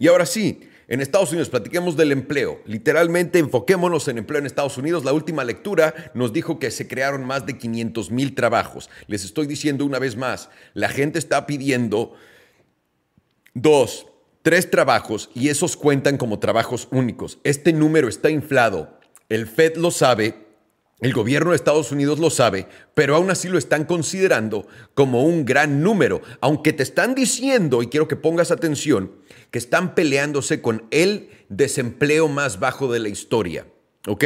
Y ahora sí, en Estados Unidos, platiquemos del empleo. Literalmente, enfoquémonos en empleo en Estados Unidos. La última lectura nos dijo que se crearon más de 500 mil trabajos. Les estoy diciendo una vez más, la gente está pidiendo dos, tres trabajos y esos cuentan como trabajos únicos. Este número está inflado. El Fed lo sabe, el gobierno de Estados Unidos lo sabe, pero aún así lo están considerando como un gran número, aunque te están diciendo, y quiero que pongas atención, que están peleándose con el desempleo más bajo de la historia. ¿Ok?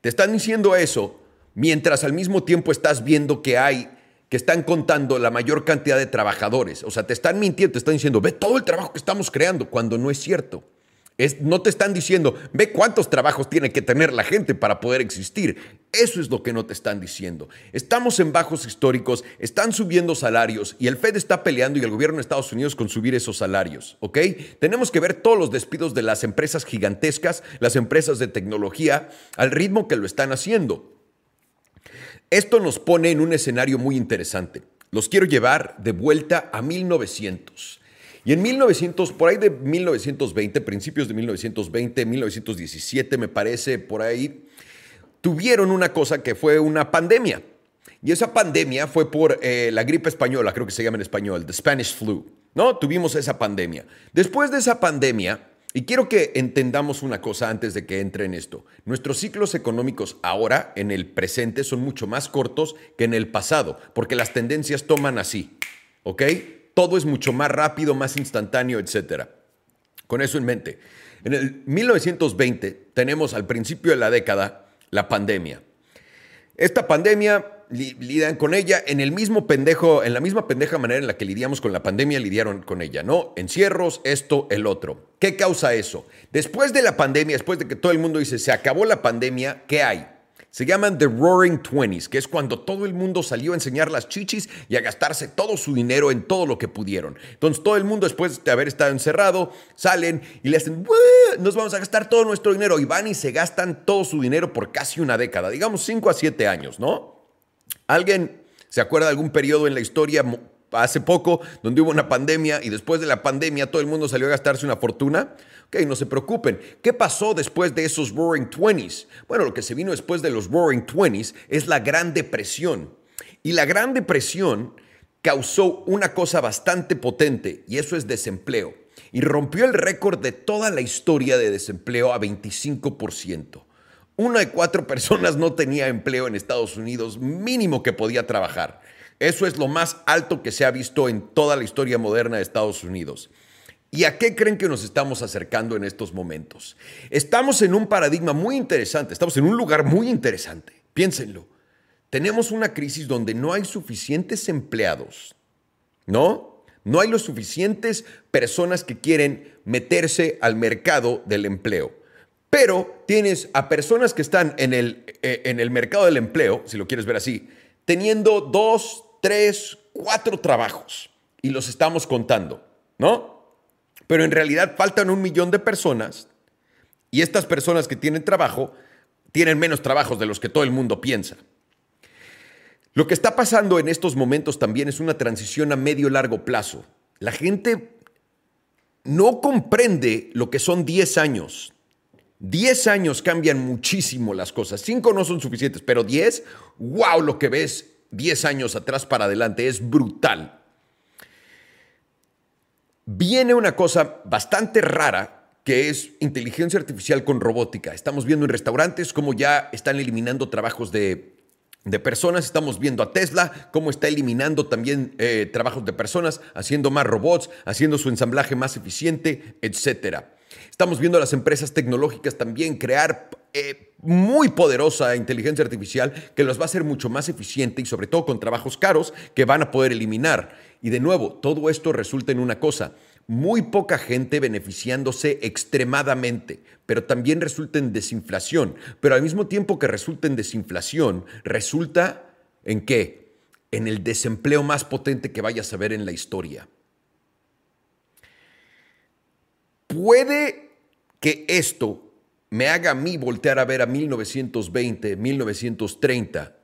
Te están diciendo eso mientras al mismo tiempo estás viendo que hay, que están contando la mayor cantidad de trabajadores. O sea, te están mintiendo, te están diciendo, ve todo el trabajo que estamos creando, cuando no es cierto no te están diciendo, ve cuántos trabajos tiene que tener la gente para poder existir. Eso es lo que no te están diciendo. Estamos en bajos históricos, están subiendo salarios y el Fed está peleando y el gobierno de Estados Unidos con subir esos salarios, ¿ok? Tenemos que ver todos los despidos de las empresas gigantescas, las empresas de tecnología, al ritmo que lo están haciendo. Esto nos pone en un escenario muy interesante. Los quiero llevar de vuelta a 1900. Y en 1900, por ahí de 1920, principios de 1920, 1917 me parece, por ahí, tuvieron una cosa que fue una pandemia. Y esa pandemia fue por eh, la gripe española, creo que se llama en español, the Spanish flu. ¿No? Tuvimos esa pandemia. Después de esa pandemia, y quiero que entendamos una cosa antes de que entre en esto. Nuestros ciclos económicos ahora, en el presente, son mucho más cortos que en el pasado, porque las tendencias toman así. ¿Ok? Todo es mucho más rápido, más instantáneo, etc. Con eso en mente. En el 1920 tenemos al principio de la década la pandemia. Esta pandemia lidian con ella en el mismo pendejo, en la misma pendeja manera en la que lidiamos con la pandemia, lidiaron con ella, ¿no? Encierros, esto, el otro. ¿Qué causa eso? Después de la pandemia, después de que todo el mundo dice, se acabó la pandemia, ¿qué hay? Se llaman The Roaring Twenties, que es cuando todo el mundo salió a enseñar las chichis y a gastarse todo su dinero en todo lo que pudieron. Entonces todo el mundo después de haber estado encerrado, salen y le hacen, nos vamos a gastar todo nuestro dinero y van y se gastan todo su dinero por casi una década, digamos 5 a 7 años, ¿no? ¿Alguien se acuerda de algún periodo en la historia hace poco donde hubo una pandemia y después de la pandemia todo el mundo salió a gastarse una fortuna? Ok, no se preocupen. ¿Qué pasó después de esos Roaring Twenties? Bueno, lo que se vino después de los Roaring Twenties es la Gran Depresión. Y la Gran Depresión causó una cosa bastante potente y eso es desempleo. Y rompió el récord de toda la historia de desempleo a 25%. Una de cuatro personas no tenía empleo en Estados Unidos, mínimo que podía trabajar. Eso es lo más alto que se ha visto en toda la historia moderna de Estados Unidos. ¿Y a qué creen que nos estamos acercando en estos momentos? Estamos en un paradigma muy interesante, estamos en un lugar muy interesante. Piénsenlo. Tenemos una crisis donde no hay suficientes empleados, ¿no? No hay lo suficientes personas que quieren meterse al mercado del empleo. Pero tienes a personas que están en el, eh, en el mercado del empleo, si lo quieres ver así, teniendo dos, tres, cuatro trabajos y los estamos contando, ¿no? Pero en realidad faltan un millón de personas y estas personas que tienen trabajo tienen menos trabajos de los que todo el mundo piensa. Lo que está pasando en estos momentos también es una transición a medio largo plazo. La gente no comprende lo que son 10 años. 10 años cambian muchísimo las cosas. 5 no son suficientes, pero 10, wow, lo que ves 10 años atrás para adelante es brutal viene una cosa bastante rara que es inteligencia artificial con robótica. Estamos viendo en restaurantes cómo ya están eliminando trabajos de, personas, estamos viendo a Tesla cómo está eliminando también eh, trabajos de personas, haciendo más robots, haciendo su ensamblaje más eficiente, etc. Estamos viendo a las empresas tecnológicas también crear eh, muy poderosa inteligencia artificial que los va a hacer mucho más eficiente y sobre todo con trabajos caros que van a poder eliminar. Y de nuevo, todo esto resulta en una cosa, muy poca gente beneficiándose extremadamente, pero también resulta en desinflación. Pero al mismo tiempo que resulta en desinflación, resulta en qué? En el desempleo más potente que vayas a ver en la historia. Puede que esto me haga a mí voltear a ver a 1920, 1930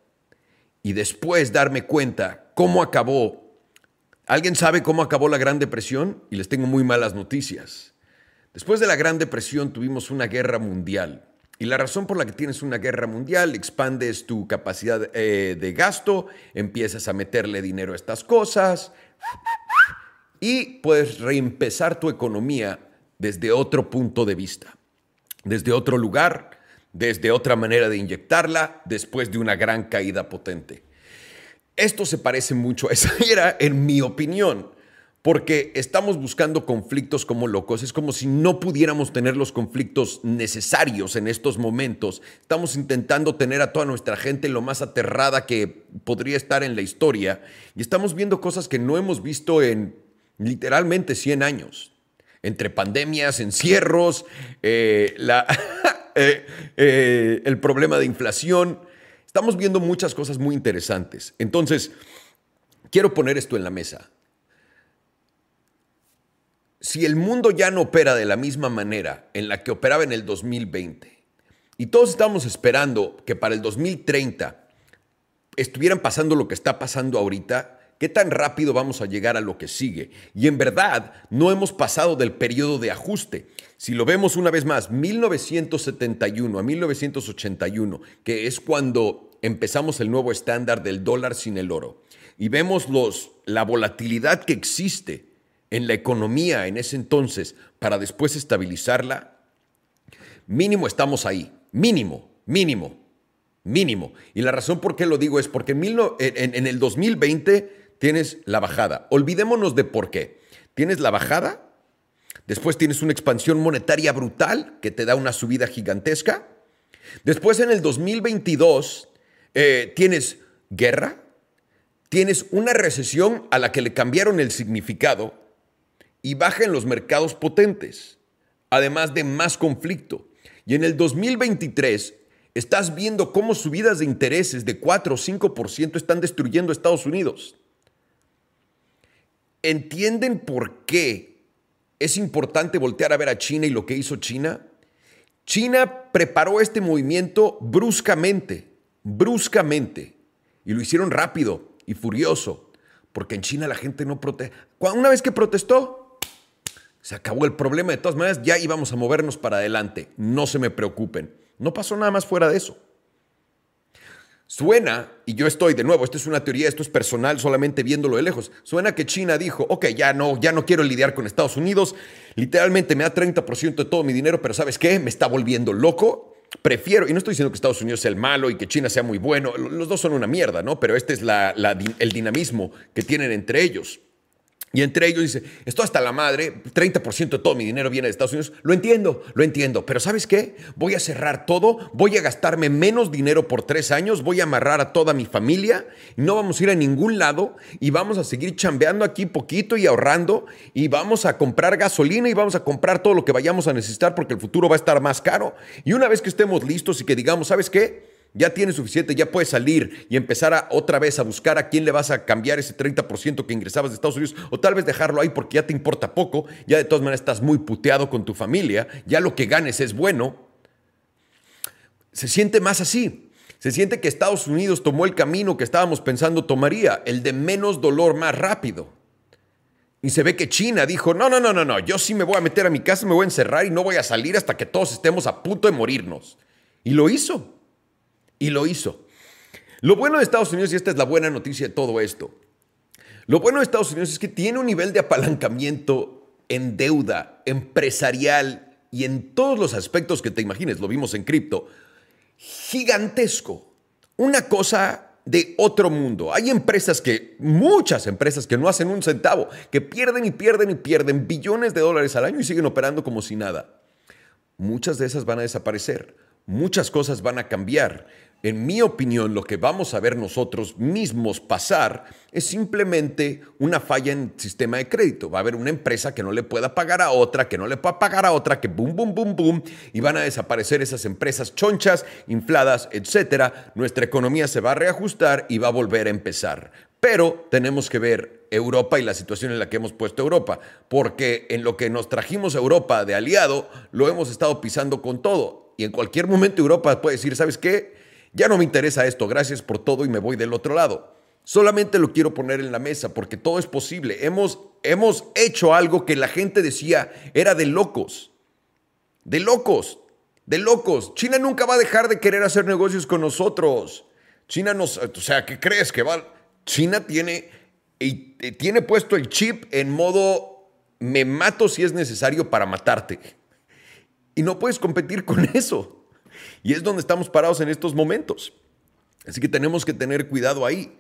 y después darme cuenta cómo acabó ¿Alguien sabe cómo acabó la Gran Depresión? Y les tengo muy malas noticias. Después de la Gran Depresión tuvimos una guerra mundial. Y la razón por la que tienes una guerra mundial, expandes tu capacidad eh, de gasto, empiezas a meterle dinero a estas cosas y puedes reempezar tu economía desde otro punto de vista, desde otro lugar, desde otra manera de inyectarla después de una gran caída potente. Esto se parece mucho a esa era, en mi opinión porque estamos buscando conflictos como locos. Es como si no pudiéramos tener los conflictos necesarios en estos momentos. Estamos intentando tener a toda nuestra gente lo más aterrada que podría estar en la historia y estamos viendo cosas que no hemos visto en literalmente 100 años. Entre pandemias, encierros, eh, eh, eh, el problema de inflación. Estamos viendo muchas cosas muy interesantes. Entonces, quiero poner esto en la mesa si el mundo ya no opera de la misma manera en la que operaba en el 2020, y todos estamos esperando que para el 2030 estuvieran pasando lo que está pasando ahorita, ¿qué tan rápido vamos a llegar a lo que sigue? Y en verdad no hemos pasado del periodo de ajuste. Si lo vemos una vez más, 1971 a 1981, que es cuando empezamos el nuevo estándar del dólar sin el oro, y vemos los, la volatilidad que existe en la economía en ese entonces para después estabilizarla, mínimo estamos ahí, mínimo, mínimo, mínimo. Y la razón por qué lo digo es porque en, el 2020 tienes la bajada. Olvidémonos de por qué. Tienes la bajada, después tienes una expansión monetaria brutal que te da una subida gigantesca. Después en el 2022 eh, tienes guerra, tienes una recesión a la que le cambiaron el significado y baja en los mercados potentes, además de más conflicto. Y en el 2023 estás viendo cómo subidas de intereses de 4 o 5% están destruyendo Estados Unidos. ¿Entienden por qué es importante voltear a ver a China y lo que hizo China? China preparó este movimiento bruscamente, bruscamente, y lo hicieron rápido y furioso, porque en China la gente no protesta. Una vez que protestó, se acabó el problema. De todas maneras, ya íbamos a movernos para adelante. No se me preocupen. No pasó nada más fuera de eso. Suena, y yo estoy de nuevo, esto es una teoría, esto es personal, solamente viéndolo de lejos. Suena que China dijo, ok, ya no, ya no quiero lidiar con Estados Unidos, literalmente me da 30% de todo mi dinero, pero ¿sabes qué? Me está volviendo loco. Prefiero, y no estoy diciendo que Estados Unidos sea el malo y que China sea muy bueno, los dos son una mierda, ¿no? Pero este es el dinamismo que tienen entre ellos. Y entre ellos dice, esto hasta la madre, 30% de todo mi dinero viene de Estados Unidos. Lo entiendo, lo entiendo, pero ¿sabes qué? Voy a cerrar todo, voy a gastarme menos dinero por tres años, voy a amarrar a toda mi familia, no vamos a ir a ningún lado y vamos a seguir chambeando aquí poquito y ahorrando y vamos a comprar gasolina y vamos a comprar todo lo que vayamos a necesitar porque el futuro va a estar más caro. Y una vez que estemos listos y que digamos, ¿sabes qué? Ya tienes suficiente, ya puedes salir y empezar a, otra vez a buscar a quién le vas a cambiar ese 30% que ingresabas de Estados Unidos, o tal vez dejarlo ahí porque ya te importa poco, ya de todas maneras estás muy puteado con tu familia, ya lo que ganes es bueno. Se siente más así. Se siente que Estados Unidos tomó el camino que estábamos pensando tomaría, el de menos dolor más rápido. Y se ve que China dijo, no, no, no, no, no, yo sí me voy a meter a mi casa, me voy a encerrar y no voy a salir hasta que todos estemos a punto de morirnos. Y lo hizo. Y lo hizo. Lo bueno de Estados Unidos, y esta es la buena noticia de todo esto, lo bueno de Estados Unidos es que tiene un nivel de apalancamiento en deuda empresarial y en todos los aspectos que te imagines, lo vimos en cripto, gigantesco. Una cosa de otro mundo. Hay empresas que, muchas empresas que no hacen un centavo, que pierden y pierden y pierden billones de dólares al año y siguen operando como si nada. Muchas de esas van a desaparecer, muchas cosas van a cambiar en mi opinión, lo que vamos a ver nosotros mismos pasar es simplemente una falla en el sistema de crédito. Va a haber una empresa que no le pueda pagar a otra, que no le pueda pagar a otra, que boom, boom, boom, boom, y van a desaparecer esas empresas chonchas, infladas, etcétera. Nuestra economía se va a reajustar y va a volver a empezar. Pero tenemos que ver Europa y la situación en la que hemos puesto Europa, porque en lo que nos trajimos a Europa de aliado, lo hemos estado pisando con todo. Y en cualquier momento Europa puede decir, ¿sabes qué? Ya no me interesa esto, gracias por todo y me voy del otro lado. Solamente lo quiero poner en la mesa porque todo es posible. Hemos, hemos hecho algo que la gente decía era de locos. De locos. De locos. China nunca va a dejar de querer hacer negocios con nosotros. China nos... O sea, ¿qué crees que va? China tiene, tiene puesto el chip en modo me mato si es necesario para matarte. Y no puedes competir con eso. Y es donde estamos parados en estos momentos. Así que tenemos que tener cuidado ahí.